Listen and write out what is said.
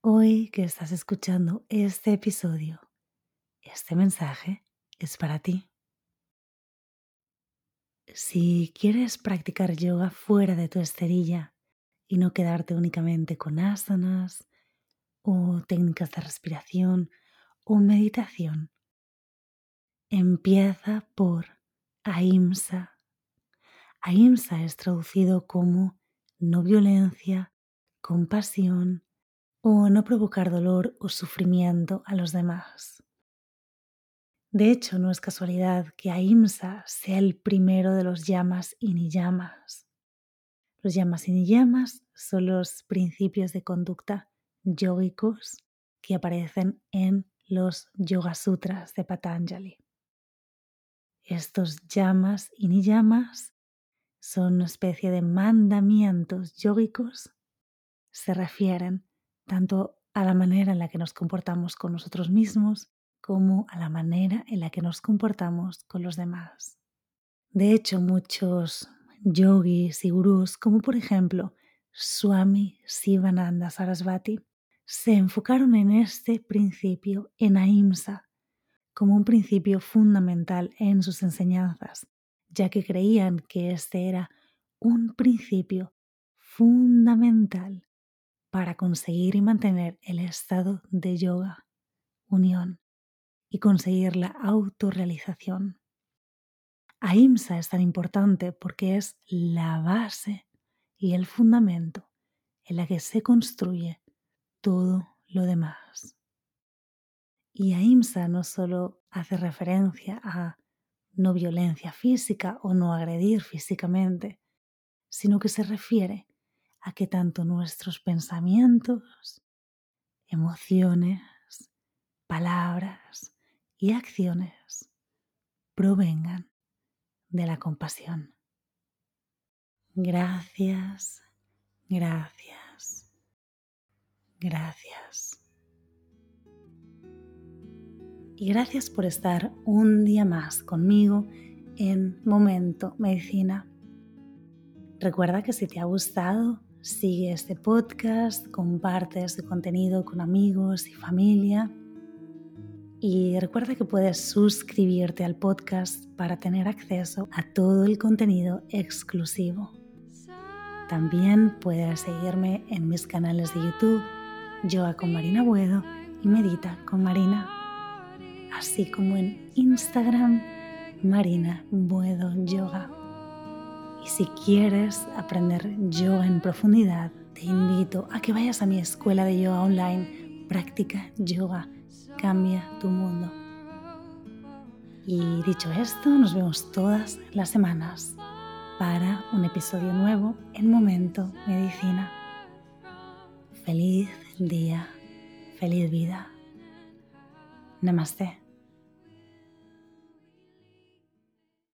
Hoy que estás escuchando este episodio, este mensaje es para ti. Si quieres practicar yoga fuera de tu esterilla y no quedarte únicamente con asanas o técnicas de respiración o meditación, empieza por ahimsa. Ahimsa es traducido como no violencia, compasión, o no provocar dolor o sufrimiento a los demás. De hecho, no es casualidad que Ahimsa sea el primero de los llamas y niyamas. Los llamas y niyamas son los principios de conducta yógicos que aparecen en los Yoga Sutras de Patanjali. Estos llamas y niyamas son una especie de mandamientos yógicos. Se refieren tanto a la manera en la que nos comportamos con nosotros mismos como a la manera en la que nos comportamos con los demás. De hecho, muchos yogis y gurús, como por ejemplo Swami Sivananda Sarasvati, se enfocaron en este principio, en ahimsa, como un principio fundamental en sus enseñanzas, ya que creían que este era un principio fundamental para conseguir y mantener el estado de yoga, unión y conseguir la autorrealización. Ahimsa es tan importante porque es la base y el fundamento en la que se construye todo lo demás. Y Ahimsa no solo hace referencia a no violencia física o no agredir físicamente, sino que se refiere a que tanto nuestros pensamientos, emociones, palabras y acciones provengan de la compasión. Gracias, gracias, gracias. Y gracias por estar un día más conmigo en Momento Medicina. Recuerda que si te ha gustado, Sigue este podcast, comparte este contenido con amigos y familia. Y recuerda que puedes suscribirte al podcast para tener acceso a todo el contenido exclusivo. También puedes seguirme en mis canales de YouTube, Yoga con Marina Buedo y Medita con Marina, así como en Instagram, Marina Buedo Yoga. Y si quieres aprender yoga en profundidad, te invito a que vayas a mi escuela de yoga online. Práctica yoga, cambia tu mundo. Y dicho esto, nos vemos todas las semanas para un episodio nuevo en Momento Medicina. Feliz día, feliz vida. Namaste.